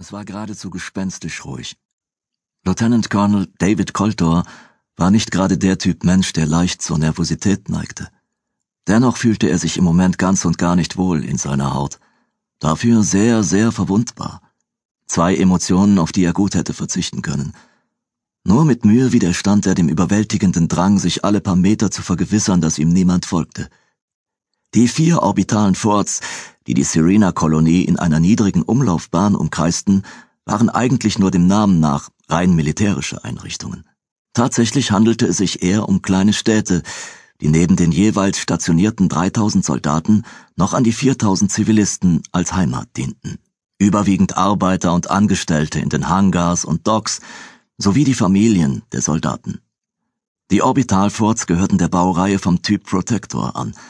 Es war geradezu gespenstisch ruhig. Lieutenant Colonel David Coltor war nicht gerade der Typ Mensch, der leicht zur Nervosität neigte. Dennoch fühlte er sich im Moment ganz und gar nicht wohl in seiner Haut. Dafür sehr, sehr verwundbar. Zwei Emotionen, auf die er gut hätte verzichten können. Nur mit Mühe widerstand er dem überwältigenden Drang, sich alle paar Meter zu vergewissern, dass ihm niemand folgte. Die vier orbitalen Forts, die die Serena-Kolonie in einer niedrigen Umlaufbahn umkreisten, waren eigentlich nur dem Namen nach rein militärische Einrichtungen. Tatsächlich handelte es sich eher um kleine Städte, die neben den jeweils stationierten 3000 Soldaten noch an die 4000 Zivilisten als Heimat dienten. Überwiegend Arbeiter und Angestellte in den Hangars und Docks sowie die Familien der Soldaten. Die Orbitalforts gehörten der Baureihe vom Typ Protector an –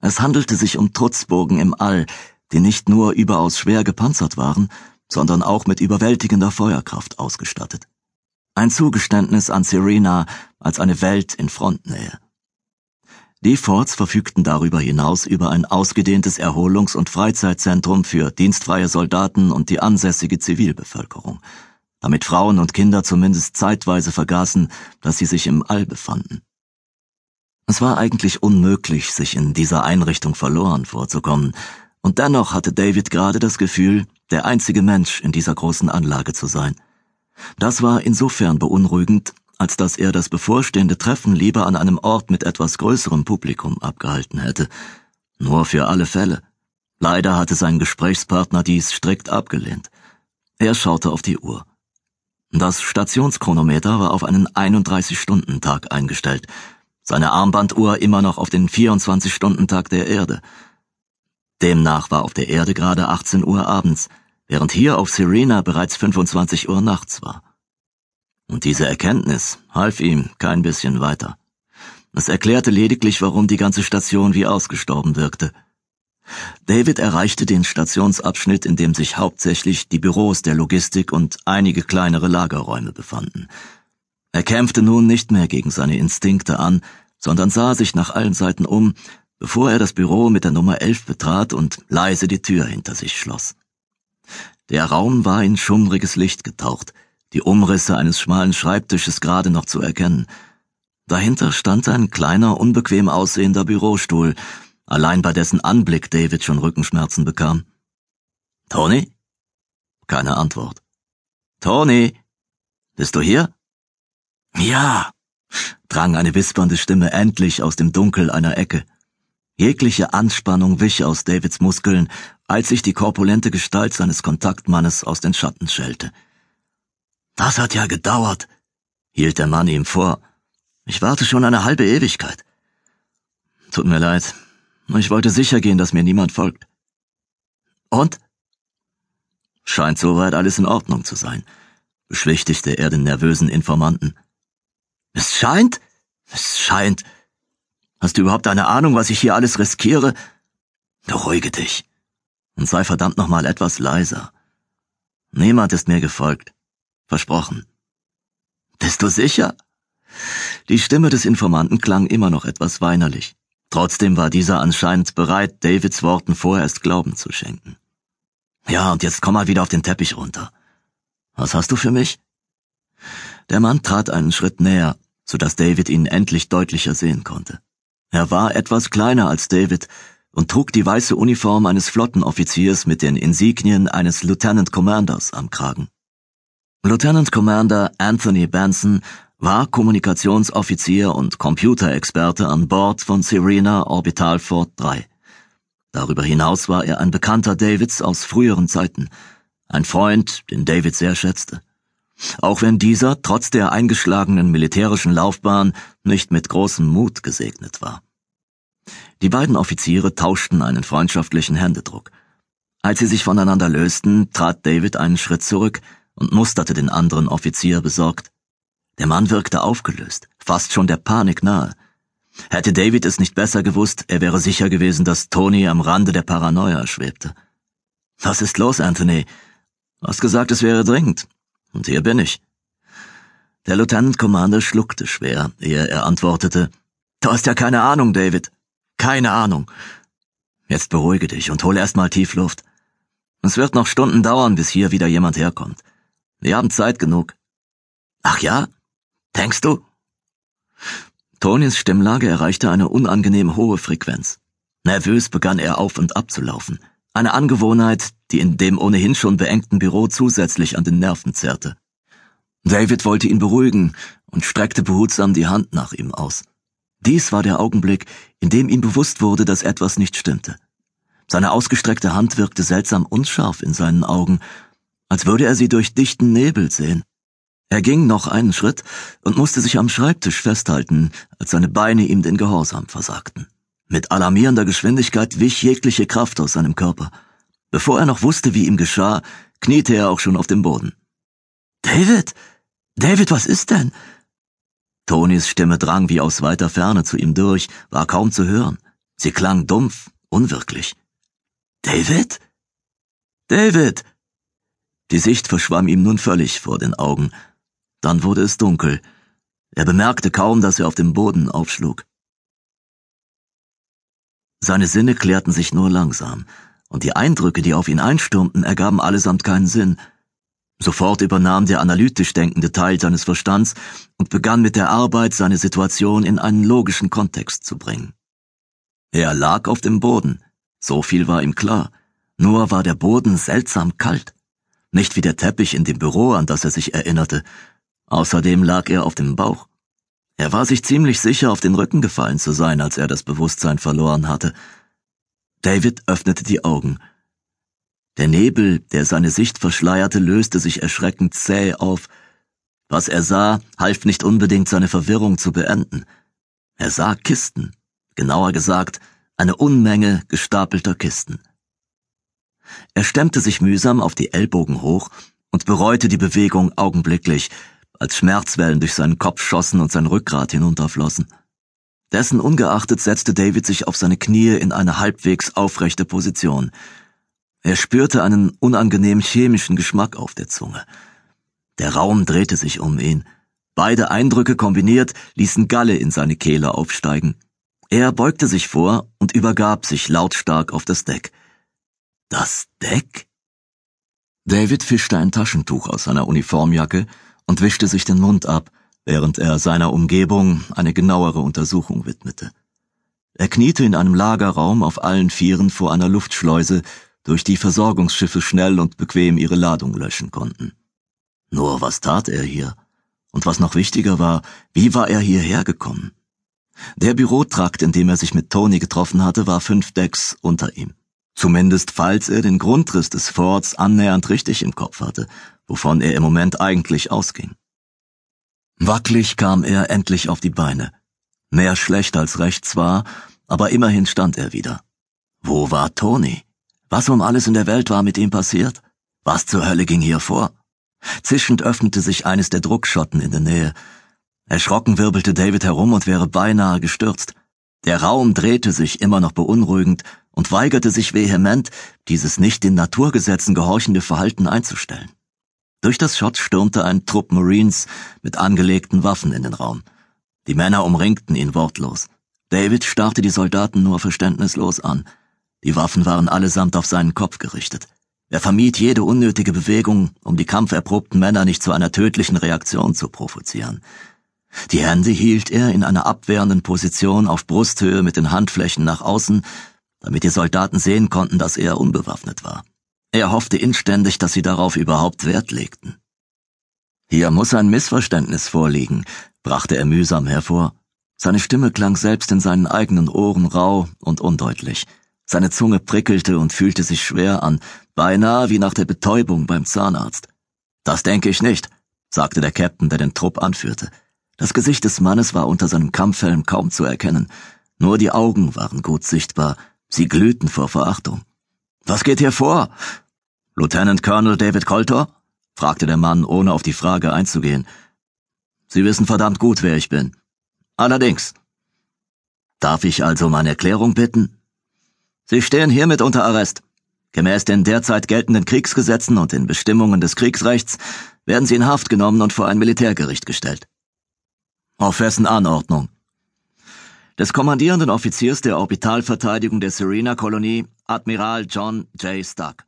es handelte sich um Trutzburgen im All, die nicht nur überaus schwer gepanzert waren, sondern auch mit überwältigender Feuerkraft ausgestattet. Ein Zugeständnis an Serena als eine Welt in Frontnähe. Die Forts verfügten darüber hinaus über ein ausgedehntes Erholungs- und Freizeitzentrum für dienstfreie Soldaten und die ansässige Zivilbevölkerung, damit Frauen und Kinder zumindest zeitweise vergaßen, dass sie sich im All befanden. Es war eigentlich unmöglich, sich in dieser Einrichtung verloren vorzukommen, und dennoch hatte David gerade das Gefühl, der einzige Mensch in dieser großen Anlage zu sein. Das war insofern beunruhigend, als dass er das bevorstehende Treffen lieber an einem Ort mit etwas größerem Publikum abgehalten hätte. Nur für alle Fälle. Leider hatte sein Gesprächspartner dies strikt abgelehnt. Er schaute auf die Uhr. Das Stationschronometer war auf einen 31-Stunden-Tag eingestellt, seine Armbanduhr immer noch auf den 24-Stunden-Tag der Erde. Demnach war auf der Erde gerade 18 Uhr abends, während hier auf Serena bereits 25 Uhr nachts war. Und diese Erkenntnis half ihm kein bisschen weiter. Es erklärte lediglich, warum die ganze Station wie ausgestorben wirkte. David erreichte den Stationsabschnitt, in dem sich hauptsächlich die Büros der Logistik und einige kleinere Lagerräume befanden. Er kämpfte nun nicht mehr gegen seine Instinkte an, sondern sah sich nach allen Seiten um, bevor er das Büro mit der Nummer 11 betrat und leise die Tür hinter sich schloss. Der Raum war in schummriges Licht getaucht, die Umrisse eines schmalen Schreibtisches gerade noch zu erkennen. Dahinter stand ein kleiner, unbequem aussehender Bürostuhl, allein bei dessen Anblick David schon Rückenschmerzen bekam. Tony? Keine Antwort. Tony? Bist du hier? Ja, drang eine wispernde Stimme endlich aus dem Dunkel einer Ecke. Jegliche Anspannung wich aus Davids Muskeln, als sich die korpulente Gestalt seines Kontaktmannes aus den Schatten schälte. Das hat ja gedauert, hielt der Mann ihm vor. Ich warte schon eine halbe Ewigkeit. Tut mir leid. Ich wollte sicher gehen, dass mir niemand folgt. Und? Scheint soweit alles in Ordnung zu sein, beschwichtigte er den nervösen Informanten. Es scheint? Es scheint. Hast du überhaupt eine Ahnung, was ich hier alles riskiere? Beruhige dich. Und sei verdammt nochmal etwas leiser. Niemand ist mir gefolgt. Versprochen. Bist du sicher? Die Stimme des Informanten klang immer noch etwas weinerlich. Trotzdem war dieser anscheinend bereit, Davids Worten vorerst Glauben zu schenken. Ja, und jetzt komm mal wieder auf den Teppich runter. Was hast du für mich? Der Mann trat einen Schritt näher, so dass David ihn endlich deutlicher sehen konnte. Er war etwas kleiner als David und trug die weiße Uniform eines Flottenoffiziers mit den Insignien eines Lieutenant Commanders am Kragen. Lieutenant Commander Anthony Benson war Kommunikationsoffizier und Computerexperte an Bord von Serena Orbital Fort 3. Darüber hinaus war er ein Bekannter Davids aus früheren Zeiten, ein Freund, den David sehr schätzte auch wenn dieser trotz der eingeschlagenen militärischen Laufbahn nicht mit großem Mut gesegnet war. Die beiden Offiziere tauschten einen freundschaftlichen Händedruck. Als sie sich voneinander lösten, trat David einen Schritt zurück und musterte den anderen Offizier besorgt. Der Mann wirkte aufgelöst, fast schon der Panik nahe. Hätte David es nicht besser gewusst, er wäre sicher gewesen, dass Tony am Rande der Paranoia schwebte. Was ist los, Anthony? Du hast gesagt, es wäre dringend. Und hier bin ich. Der Lieutenant Commander schluckte schwer, ehe er antwortete, Du hast ja keine Ahnung, David. Keine Ahnung. Jetzt beruhige dich und hol erst mal tief Luft. Es wird noch Stunden dauern, bis hier wieder jemand herkommt. Wir haben Zeit genug. Ach ja? Denkst du? Tonys Stimmlage erreichte eine unangenehm hohe Frequenz. Nervös begann er auf und ab zu laufen. Eine Angewohnheit, die in dem ohnehin schon beengten Büro zusätzlich an den Nerven zerrte. David wollte ihn beruhigen und streckte behutsam die Hand nach ihm aus. Dies war der Augenblick, in dem ihm bewusst wurde, dass etwas nicht stimmte. Seine ausgestreckte Hand wirkte seltsam unscharf in seinen Augen, als würde er sie durch dichten Nebel sehen. Er ging noch einen Schritt und musste sich am Schreibtisch festhalten, als seine Beine ihm den Gehorsam versagten. Mit alarmierender Geschwindigkeit wich jegliche Kraft aus seinem Körper. Bevor er noch wusste, wie ihm geschah, kniete er auch schon auf dem Boden. David? David, was ist denn? Tonys Stimme drang wie aus weiter Ferne zu ihm durch, war kaum zu hören. Sie klang dumpf, unwirklich. David? David! Die Sicht verschwamm ihm nun völlig vor den Augen. Dann wurde es dunkel. Er bemerkte kaum, dass er auf dem Boden aufschlug. Seine Sinne klärten sich nur langsam, und die Eindrücke, die auf ihn einstürmten, ergaben allesamt keinen Sinn. Sofort übernahm der analytisch denkende Teil seines Verstands und begann mit der Arbeit, seine Situation in einen logischen Kontext zu bringen. Er lag auf dem Boden, so viel war ihm klar, nur war der Boden seltsam kalt, nicht wie der Teppich in dem Büro, an das er sich erinnerte, außerdem lag er auf dem Bauch. Er war sich ziemlich sicher, auf den Rücken gefallen zu sein, als er das Bewusstsein verloren hatte. David öffnete die Augen. Der Nebel, der seine Sicht verschleierte, löste sich erschreckend zäh auf. Was er sah, half nicht unbedingt seine Verwirrung zu beenden. Er sah Kisten, genauer gesagt, eine Unmenge gestapelter Kisten. Er stemmte sich mühsam auf die Ellbogen hoch und bereute die Bewegung augenblicklich, als Schmerzwellen durch seinen Kopf schossen und sein Rückgrat hinunterflossen. Dessen ungeachtet setzte David sich auf seine Knie in eine halbwegs aufrechte Position. Er spürte einen unangenehm chemischen Geschmack auf der Zunge. Der Raum drehte sich um ihn. Beide Eindrücke kombiniert ließen Galle in seine Kehle aufsteigen. Er beugte sich vor und übergab sich lautstark auf das Deck. Das Deck? David fischte ein Taschentuch aus seiner Uniformjacke und wischte sich den Mund ab, während er seiner Umgebung eine genauere Untersuchung widmete. Er kniete in einem Lagerraum auf allen Vieren vor einer Luftschleuse, durch die Versorgungsschiffe schnell und bequem ihre Ladung löschen konnten. Nur was tat er hier? Und was noch wichtiger war, wie war er hierher gekommen? Der Bürotrakt, in dem er sich mit Tony getroffen hatte, war fünf Decks unter ihm. Zumindest falls er den Grundriss des Forts annähernd richtig im Kopf hatte, wovon er im Moment eigentlich ausging. Wacklig kam er endlich auf die Beine. Mehr schlecht als recht zwar, aber immerhin stand er wieder. Wo war Tony? Was um alles in der Welt war mit ihm passiert? Was zur Hölle ging hier vor? Zischend öffnete sich eines der Druckschotten in der Nähe, Erschrocken wirbelte David herum und wäre beinahe gestürzt. Der Raum drehte sich immer noch beunruhigend und weigerte sich vehement, dieses nicht den Naturgesetzen gehorchende Verhalten einzustellen. Durch das Schott stürmte ein Trupp Marines mit angelegten Waffen in den Raum. Die Männer umringten ihn wortlos. David starrte die Soldaten nur verständnislos an. Die Waffen waren allesamt auf seinen Kopf gerichtet. Er vermied jede unnötige Bewegung, um die kampferprobten Männer nicht zu einer tödlichen Reaktion zu provozieren. Die Hände hielt er in einer abwehrenden Position auf Brusthöhe mit den Handflächen nach außen, damit die Soldaten sehen konnten, dass er unbewaffnet war. Er hoffte inständig, dass sie darauf überhaupt Wert legten. Hier muss ein Missverständnis vorliegen, brachte er mühsam hervor. Seine Stimme klang selbst in seinen eigenen Ohren rau und undeutlich. Seine Zunge prickelte und fühlte sich schwer an, beinahe wie nach der Betäubung beim Zahnarzt. Das denke ich nicht, sagte der Captain, der den Trupp anführte. Das Gesicht des Mannes war unter seinem Kampfhelm kaum zu erkennen, nur die Augen waren gut sichtbar, sie glühten vor Verachtung. Was geht hier vor? Lieutenant Colonel David Colter? fragte der Mann, ohne auf die Frage einzugehen. Sie wissen verdammt gut, wer ich bin. Allerdings. Darf ich also meine Erklärung bitten? Sie stehen hiermit unter Arrest. Gemäß den derzeit geltenden Kriegsgesetzen und den Bestimmungen des Kriegsrechts werden Sie in Haft genommen und vor ein Militärgericht gestellt. Auf wessen Anordnung? Des kommandierenden Offiziers der Orbitalverteidigung der Serena-Kolonie, Admiral John J. Stuck.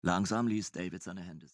Langsam ließ David seine Hände